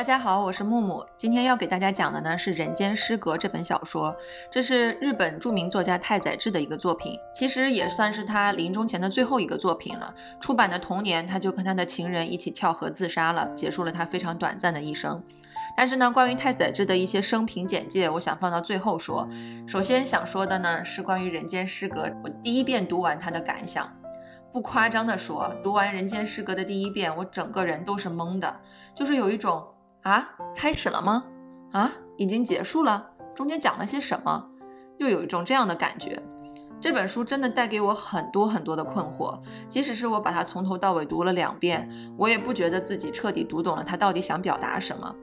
大家好，我是木木。今天要给大家讲的呢是《人间失格》这本小说，这是日本著名作家太宰治的一个作品，其实也算是他临终前的最后一个作品了。出版的同年，他就跟他的情人一起跳河自杀了，结束了他非常短暂的一生。但是呢，关于太宰治的一些生平简介，我想放到最后说。首先想说的呢是关于《人间失格》，我第一遍读完他的感想。不夸张的说，读完《人间失格》的第一遍，我整个人都是懵的，就是有一种。啊，开始了吗？啊，已经结束了？中间讲了些什么？又有一种这样的感觉。这本书真的带给我很多很多的困惑，即使是我把它从头到尾读了两遍，我也不觉得自己彻底读懂了它到底想表达什么。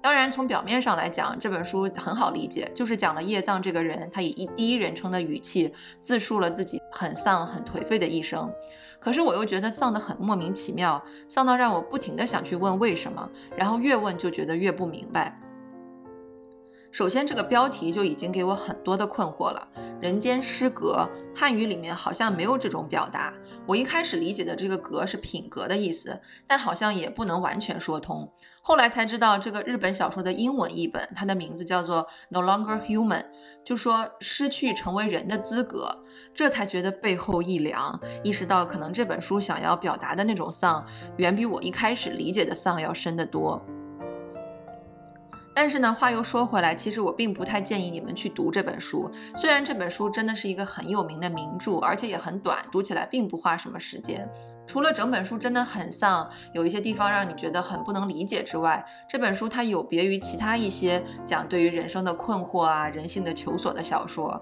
当然，从表面上来讲，这本书很好理解，就是讲了叶藏这个人，他以一第一人称的语气自述了自己很丧、很颓废的一生。可是我又觉得丧得很莫名其妙，丧到让我不停的想去问为什么，然后越问就觉得越不明白。首先，这个标题就已经给我很多的困惑了。人间失格，汉语里面好像没有这种表达。我一开始理解的这个格是品格的意思，但好像也不能完全说通。后来才知道，这个日本小说的英文译本，它的名字叫做 No Longer Human，就说失去成为人的资格。这才觉得背后一凉，意识到可能这本书想要表达的那种丧，远比我一开始理解的丧要深得多。但是呢，话又说回来，其实我并不太建议你们去读这本书。虽然这本书真的是一个很有名的名著，而且也很短，读起来并不花什么时间。除了整本书真的很丧，有一些地方让你觉得很不能理解之外，这本书它有别于其他一些讲对于人生的困惑啊、人性的求索的小说。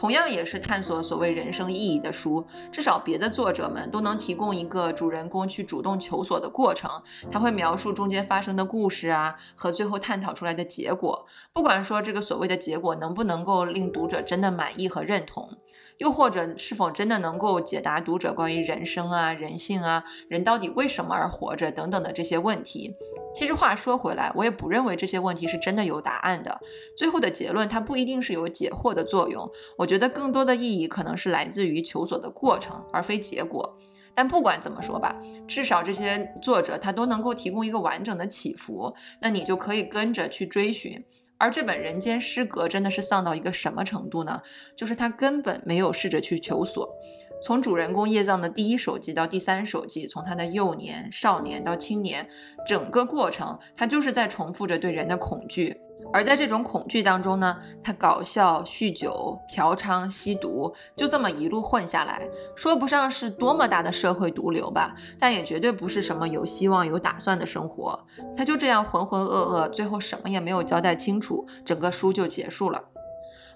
同样也是探索所谓人生意义的书，至少别的作者们都能提供一个主人公去主动求索的过程。他会描述中间发生的故事啊，和最后探讨出来的结果。不管说这个所谓的结果能不能够令读者真的满意和认同。又或者是否真的能够解答读者关于人生啊、人性啊、人到底为什么而活着等等的这些问题？其实话说回来，我也不认为这些问题是真的有答案的。最后的结论它不一定是有解惑的作用。我觉得更多的意义可能是来自于求索的过程，而非结果。但不管怎么说吧，至少这些作者他都能够提供一个完整的起伏，那你就可以跟着去追寻。而这本《人间失格》真的是丧到一个什么程度呢？就是他根本没有试着去求索。从主人公叶藏的第一手记到第三手记，从他的幼年、少年到青年，整个过程他就是在重复着对人的恐惧。而在这种恐惧当中呢，他搞笑、酗酒、嫖娼、吸毒，就这么一路混下来，说不上是多么大的社会毒瘤吧，但也绝对不是什么有希望、有打算的生活。他就这样浑浑噩噩，最后什么也没有交代清楚，整个书就结束了。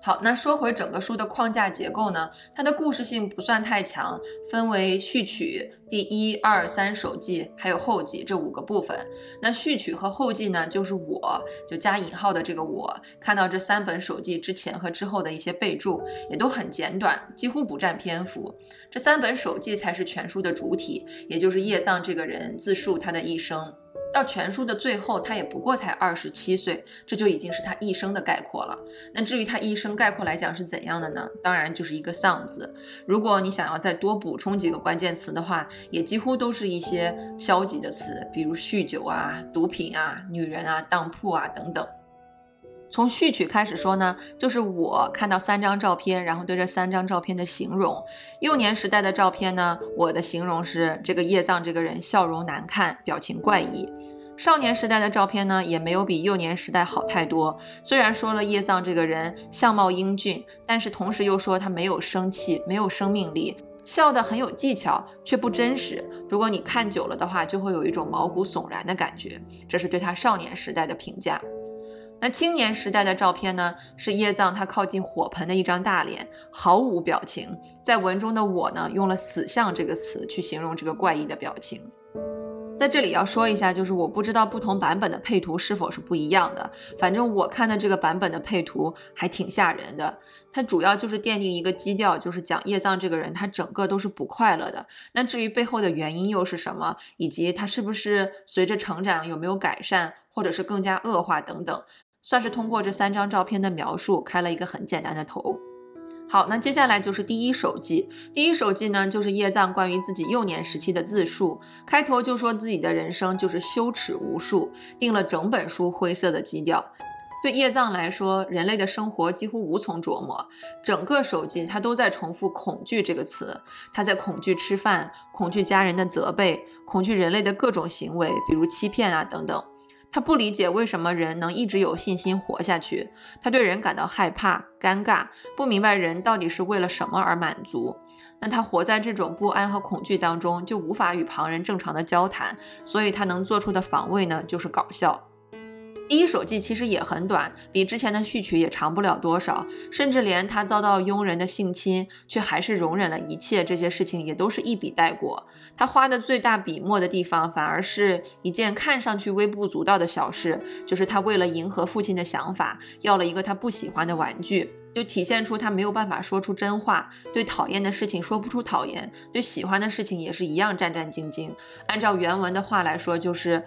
好，那说回整个书的框架结构呢？它的故事性不算太强，分为序曲、第一、二、三首记，还有后记这五个部分。那序曲和后记呢，就是我就加引号的这个我看到这三本手记之前和之后的一些备注，也都很简短，几乎不占篇幅。这三本手记才是全书的主体，也就是叶藏这个人自述他的一生。到全书的最后，他也不过才二十七岁，这就已经是他一生的概括了。那至于他一生概括来讲是怎样的呢？当然就是一个丧字。如果你想要再多补充几个关键词的话，也几乎都是一些消极的词，比如酗酒啊、毒品啊、女人啊、当铺啊等等。从序曲开始说呢，就是我看到三张照片，然后对这三张照片的形容。幼年时代的照片呢，我的形容是这个叶藏这个人笑容难看，表情怪异。少年时代的照片呢，也没有比幼年时代好太多。虽然说了叶藏这个人相貌英俊，但是同时又说他没有生气，没有生命力，笑得很有技巧，却不真实。如果你看久了的话，就会有一种毛骨悚然的感觉。这是对他少年时代的评价。那青年时代的照片呢？是叶藏他靠近火盆的一张大脸，毫无表情。在文中的我呢，用了“死相”这个词去形容这个怪异的表情。在这里要说一下，就是我不知道不同版本的配图是否是不一样的。反正我看的这个版本的配图还挺吓人的。它主要就是奠定一个基调，就是讲叶藏这个人，他整个都是不快乐的。那至于背后的原因又是什么，以及他是不是随着成长有没有改善，或者是更加恶化等等，算是通过这三张照片的描述开了一个很简单的头。好，那接下来就是第一手记。第一手记呢，就是叶藏关于自己幼年时期的自述。开头就说自己的人生就是羞耻无数，定了整本书灰色的基调。对叶藏来说，人类的生活几乎无从琢磨。整个手记他都在重复“恐惧”这个词，他在恐惧吃饭，恐惧家人的责备，恐惧人类的各种行为，比如欺骗啊等等。他不理解为什么人能一直有信心活下去，他对人感到害怕、尴尬，不明白人到底是为了什么而满足。那他活在这种不安和恐惧当中，就无法与旁人正常的交谈，所以他能做出的防卫呢，就是搞笑。第一手记其实也很短，比之前的序曲也长不了多少，甚至连他遭到佣人的性侵，却还是容忍了一切这些事情，也都是一笔带过。他花的最大笔墨的地方，反而是一件看上去微不足道的小事，就是他为了迎合父亲的想法，要了一个他不喜欢的玩具，就体现出他没有办法说出真话，对讨厌的事情说不出讨厌，对喜欢的事情也是一样战战兢兢。按照原文的话来说，就是。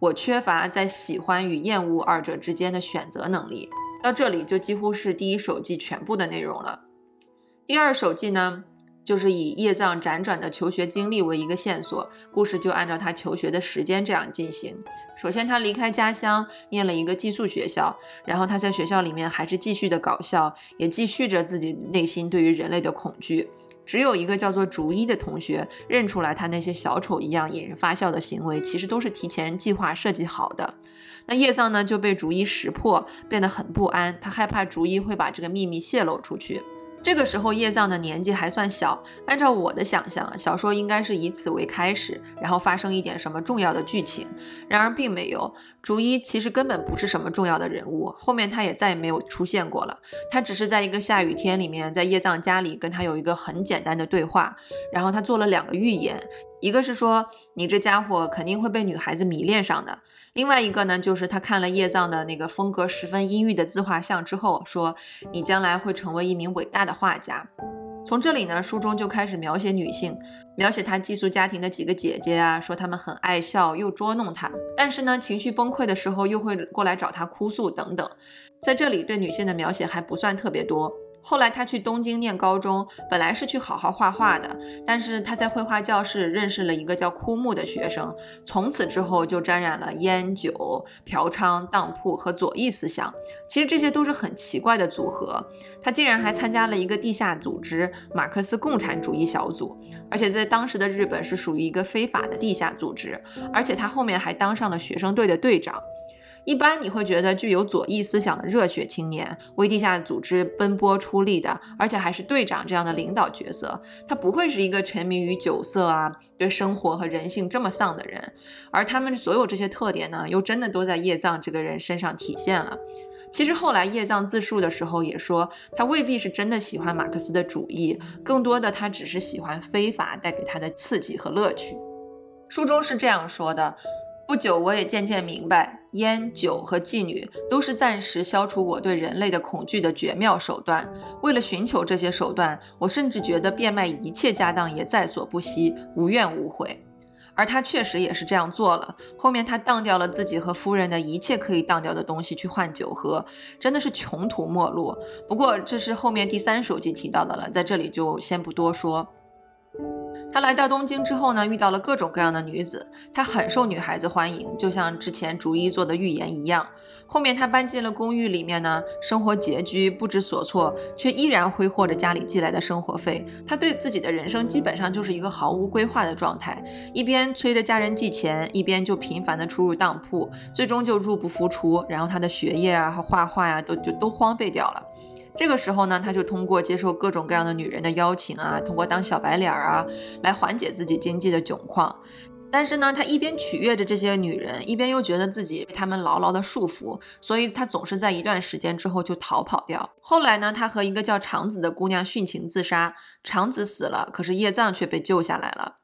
我缺乏在喜欢与厌恶二者之间的选择能力。到这里就几乎是第一手记全部的内容了。第二手记呢，就是以叶藏辗转的求学经历为一个线索，故事就按照他求学的时间这样进行。首先，他离开家乡，念了一个寄宿学校，然后他在学校里面还是继续的搞笑，也继续着自己内心对于人类的恐惧。只有一个叫做竹一的同学认出来，他那些小丑一样引人发笑的行为，其实都是提前计划设计好的。那叶藏呢就被竹一识破，变得很不安，他害怕竹一会把这个秘密泄露出去。这个时候，叶藏的年纪还算小。按照我的想象，小说应该是以此为开始，然后发生一点什么重要的剧情。然而，并没有。竹一其实根本不是什么重要的人物，后面他也再也没有出现过了。他只是在一个下雨天里面，在叶藏家里跟他有一个很简单的对话，然后他做了两个预言，一个是说你这家伙肯定会被女孩子迷恋上的。另外一个呢，就是他看了叶藏的那个风格十分阴郁的自画像之后，说你将来会成为一名伟大的画家。从这里呢，书中就开始描写女性，描写他寄宿家庭的几个姐姐啊，说她们很爱笑又捉弄她，但是呢，情绪崩溃的时候又会过来找她哭诉等等。在这里对女性的描写还不算特别多。后来他去东京念高中，本来是去好好画画的，但是他在绘画教室认识了一个叫枯木的学生，从此之后就沾染了烟酒、嫖娼、当铺和左翼思想。其实这些都是很奇怪的组合。他竟然还参加了一个地下组织——马克思共产主义小组，而且在当时的日本是属于一个非法的地下组织，而且他后面还当上了学生队的队长。一般你会觉得具有左翼思想的热血青年为地下组织奔波出力的，而且还是队长这样的领导角色，他不会是一个沉迷于酒色啊，对生活和人性这么丧的人。而他们所有这些特点呢，又真的都在叶藏这个人身上体现了。其实后来叶藏自述的时候也说，他未必是真的喜欢马克思的主义，更多的他只是喜欢非法带给他的刺激和乐趣。书中是这样说的。不久，我也渐渐明白，烟酒和妓女都是暂时消除我对人类的恐惧的绝妙手段。为了寻求这些手段，我甚至觉得变卖一切家当也在所不惜，无怨无悔。而他确实也是这样做了。后面他当掉了自己和夫人的一切可以当掉的东西去换酒喝，真的是穷途末路。不过这是后面第三手记提到的了，在这里就先不多说。他来到东京之后呢，遇到了各种各样的女子，他很受女孩子欢迎，就像之前逐一做的预言一样。后面他搬进了公寓里面呢，生活拮据，不知所措，却依然挥霍着家里寄来的生活费。他对自己的人生基本上就是一个毫无规划的状态，一边催着家人寄钱，一边就频繁的出入当铺，最终就入不敷出。然后他的学业啊和画画呀，都就都荒废掉了。这个时候呢，他就通过接受各种各样的女人的邀请啊，通过当小白脸儿啊，来缓解自己经济的窘况。但是呢，他一边取悦着这些女人，一边又觉得自己被他们牢牢的束缚，所以他总是在一段时间之后就逃跑掉。后来呢，他和一个叫长子的姑娘殉情自杀，长子死了，可是叶藏却被救下来了。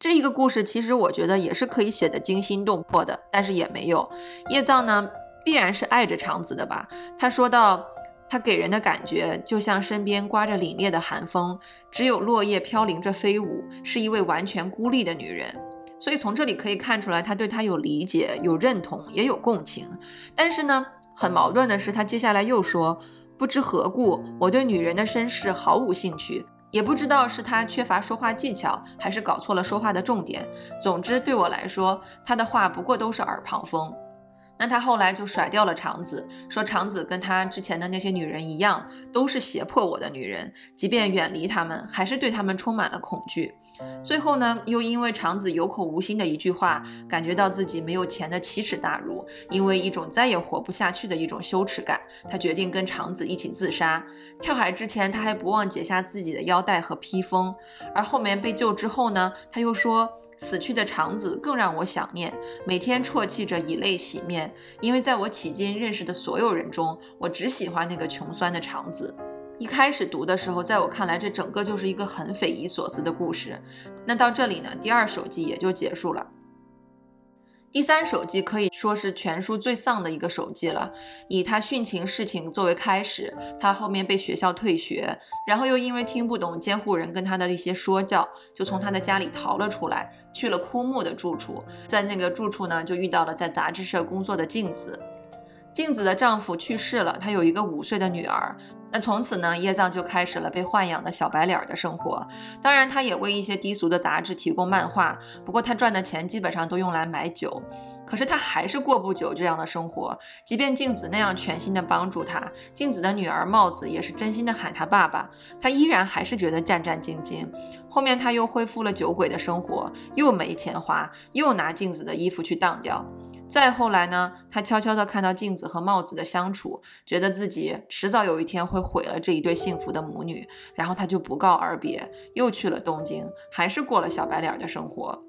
这一个故事其实我觉得也是可以写的惊心动魄的，但是也没有。叶藏呢，必然是爱着长子的吧？他说到。她给人的感觉就像身边刮着凛冽的寒风，只有落叶飘零着飞舞，是一位完全孤立的女人。所以从这里可以看出来，他对她有理解、有认同，也有共情。但是呢，很矛盾的是，他接下来又说：“不知何故，我对女人的身世毫无兴趣，也不知道是他缺乏说话技巧，还是搞错了说话的重点。总之，对我来说，他的话不过都是耳旁风。那他后来就甩掉了长子，说长子跟他之前的那些女人一样，都是胁迫我的女人，即便远离他们，还是对他们充满了恐惧。最后呢，又因为长子有口无心的一句话，感觉到自己没有钱的奇耻大辱，因为一种再也活不下去的一种羞耻感，他决定跟长子一起自杀。跳海之前，他还不忘解下自己的腰带和披风，而后面被救之后呢，他又说。死去的长子更让我想念，每天啜泣着以泪洗面，因为在我迄今认识的所有人中，我只喜欢那个穷酸的长子。一开始读的时候，在我看来，这整个就是一个很匪夷所思的故事。那到这里呢，第二手记也就结束了。第三手机可以说是全书最丧的一个手机了，以他殉情事情作为开始，他后面被学校退学，然后又因为听不懂监护人跟他的一些说教，就从他的家里逃了出来，去了枯木的住处，在那个住处呢，就遇到了在杂志社工作的镜子。镜子的丈夫去世了，她有一个五岁的女儿。那从此呢，叶藏就开始了被豢养的小白脸的生活。当然，他也为一些低俗的杂志提供漫画，不过他赚的钱基本上都用来买酒。可是他还是过不久这样的生活。即便镜子那样全心的帮助他，镜子的女儿帽子也是真心的喊他爸爸，他依然还是觉得战战兢兢。后面他又恢复了酒鬼的生活，又没钱花，又拿镜子的衣服去当掉。再后来呢，他悄悄地看到镜子和帽子的相处，觉得自己迟早有一天会毁了这一对幸福的母女，然后他就不告而别，又去了东京，还是过了小白脸的生活。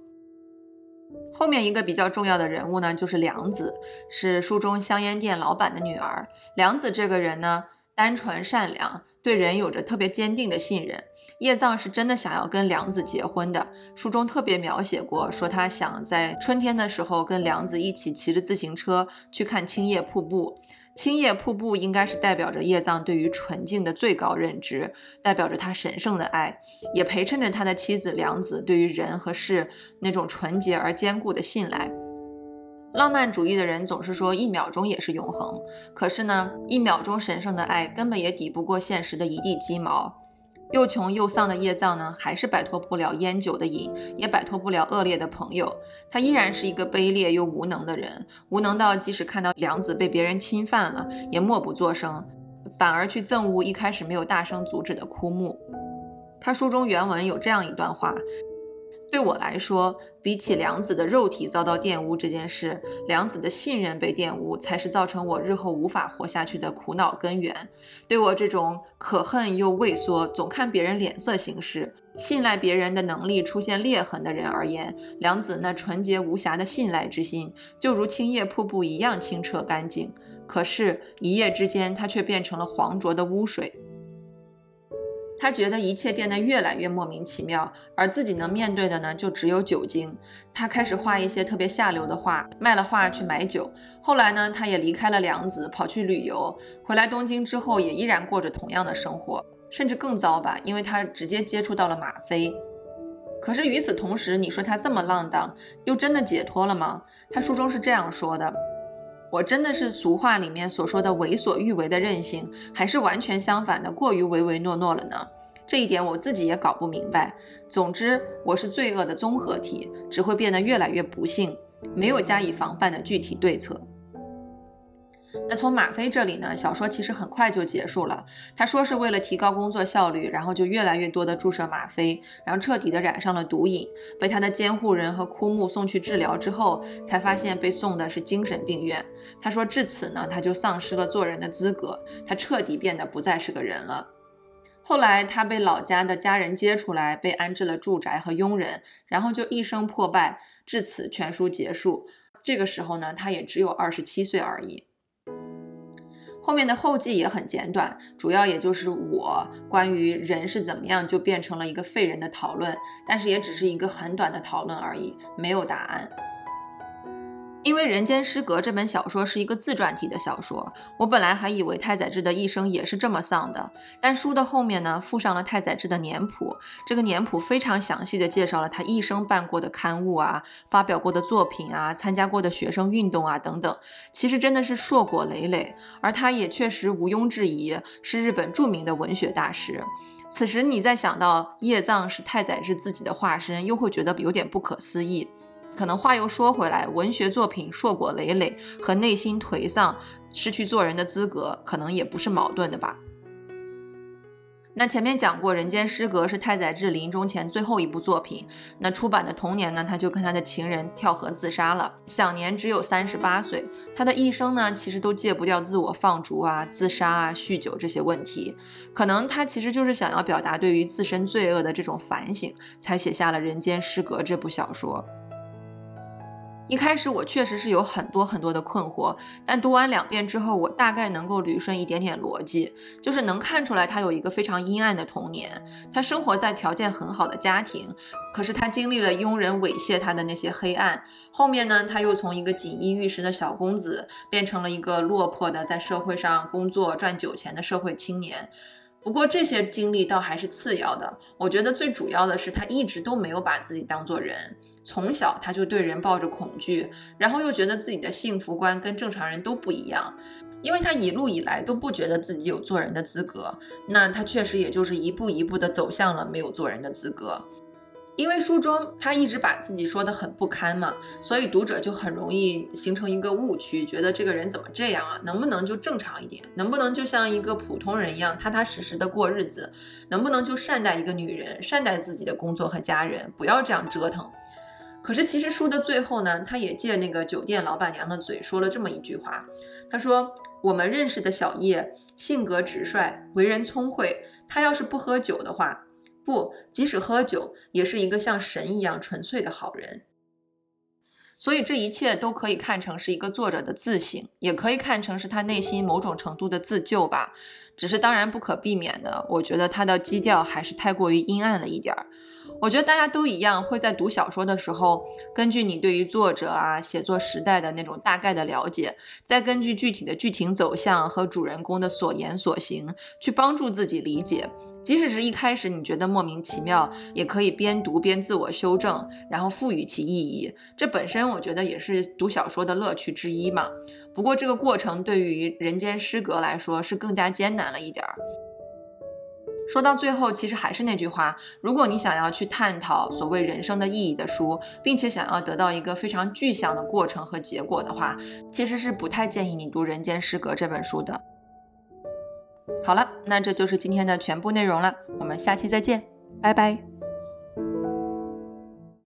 后面一个比较重要的人物呢，就是良子，是书中香烟店老板的女儿。良子这个人呢，单纯善良，对人有着特别坚定的信任。叶藏是真的想要跟良子结婚的，书中特别描写过，说他想在春天的时候跟良子一起骑着自行车去看青叶瀑布。青叶瀑布应该是代表着叶藏对于纯净的最高认知，代表着他神圣的爱，也陪衬着他的妻子良子对于人和事那种纯洁而坚固的信赖。浪漫主义的人总是说一秒钟也是永恒，可是呢，一秒钟神圣的爱根本也抵不过现实的一地鸡毛。又穷又丧的叶藏呢，还是摆脱不了烟酒的瘾，也摆脱不了恶劣的朋友。他依然是一个卑劣又无能的人，无能到即使看到良子被别人侵犯了，也默不作声，反而去憎恶一开始没有大声阻止的枯木。他书中原文有这样一段话。对我来说，比起良子的肉体遭到玷污这件事，良子的信任被玷污，才是造成我日后无法活下去的苦恼根源。对我这种可恨又畏缩、总看别人脸色行事、信赖别人的能力出现裂痕的人而言，良子那纯洁无瑕的信赖之心，就如青叶瀑布一样清澈干净。可是，一夜之间，它却变成了黄浊的污水。他觉得一切变得越来越莫名其妙，而自己能面对的呢，就只有酒精。他开始画一些特别下流的画，卖了画去买酒。后来呢，他也离开了良子，跑去旅游。回来东京之后，也依然过着同样的生活，甚至更糟吧，因为他直接接触到了吗啡。可是与此同时，你说他这么浪荡，又真的解脱了吗？他书中是这样说的。我真的是俗话里面所说的为所欲为的任性，还是完全相反的过于唯唯诺诺了呢？这一点我自己也搞不明白。总之，我是罪恶的综合体，只会变得越来越不幸，没有加以防范的具体对策。那从吗啡这里呢？小说其实很快就结束了。他说是为了提高工作效率，然后就越来越多的注射吗啡，然后彻底的染上了毒瘾。被他的监护人和枯木送去治疗之后，才发现被送的是精神病院。他说至此呢，他就丧失了做人的资格，他彻底变得不再是个人了。后来他被老家的家人接出来，被安置了住宅和佣人，然后就一生破败。至此，全书结束。这个时候呢，他也只有二十七岁而已。后面的后记也很简短，主要也就是我关于人是怎么样就变成了一个废人的讨论，但是也只是一个很短的讨论而已，没有答案。因为《人间失格》这本小说是一个自传体的小说，我本来还以为太宰治的一生也是这么丧的。但书的后面呢，附上了太宰治的年谱，这个年谱非常详细的介绍了他一生办过的刊物啊、发表过的作品啊、参加过的学生运动啊等等，其实真的是硕果累累。而他也确实毋庸置疑是日本著名的文学大师。此时你再想到叶藏是太宰治自己的化身，又会觉得有点不可思议。可能话又说回来，文学作品硕果累累和内心颓丧、失去做人的资格，可能也不是矛盾的吧。那前面讲过，《人间失格》是太宰治临终前最后一部作品。那出版的同年呢，他就跟他的情人跳河自杀了，享年只有三十八岁。他的一生呢，其实都戒不掉自我放逐啊、自杀啊、酗酒这些问题。可能他其实就是想要表达对于自身罪恶的这种反省，才写下了《人间失格》这部小说。一开始我确实是有很多很多的困惑，但读完两遍之后，我大概能够捋顺一点点逻辑，就是能看出来他有一个非常阴暗的童年，他生活在条件很好的家庭，可是他经历了佣人猥亵他的那些黑暗，后面呢，他又从一个锦衣玉食的小公子，变成了一个落魄的在社会上工作赚酒钱的社会青年。不过这些经历倒还是次要的，我觉得最主要的是他一直都没有把自己当做人。从小他就对人抱着恐惧，然后又觉得自己的幸福观跟正常人都不一样，因为他一路以来都不觉得自己有做人的资格，那他确实也就是一步一步的走向了没有做人的资格。因为书中他一直把自己说的很不堪嘛，所以读者就很容易形成一个误区，觉得这个人怎么这样啊？能不能就正常一点？能不能就像一个普通人一样踏踏实实的过日子？能不能就善待一个女人，善待自己的工作和家人，不要这样折腾？可是，其实书的最后呢，他也借那个酒店老板娘的嘴说了这么一句话。他说：“我们认识的小叶性格直率，为人聪慧。他要是不喝酒的话，不，即使喝酒，也是一个像神一样纯粹的好人。”所以，这一切都可以看成是一个作者的自省，也可以看成是他内心某种程度的自救吧。只是当然不可避免的，我觉得他的基调还是太过于阴暗了一点儿。我觉得大家都一样，会在读小说的时候，根据你对于作者啊、写作时代的那种大概的了解，再根据具体的剧情走向和主人公的所言所行，去帮助自己理解。即使是一开始你觉得莫名其妙，也可以边读边自我修正，然后赋予其意义。这本身我觉得也是读小说的乐趣之一嘛。不过这个过程对于人间失格来说是更加艰难了一点儿。说到最后，其实还是那句话：如果你想要去探讨所谓人生的意义的书，并且想要得到一个非常具象的过程和结果的话，其实是不太建议你读《人间失格》这本书的。好了，那这就是今天的全部内容了，我们下期再见，拜拜。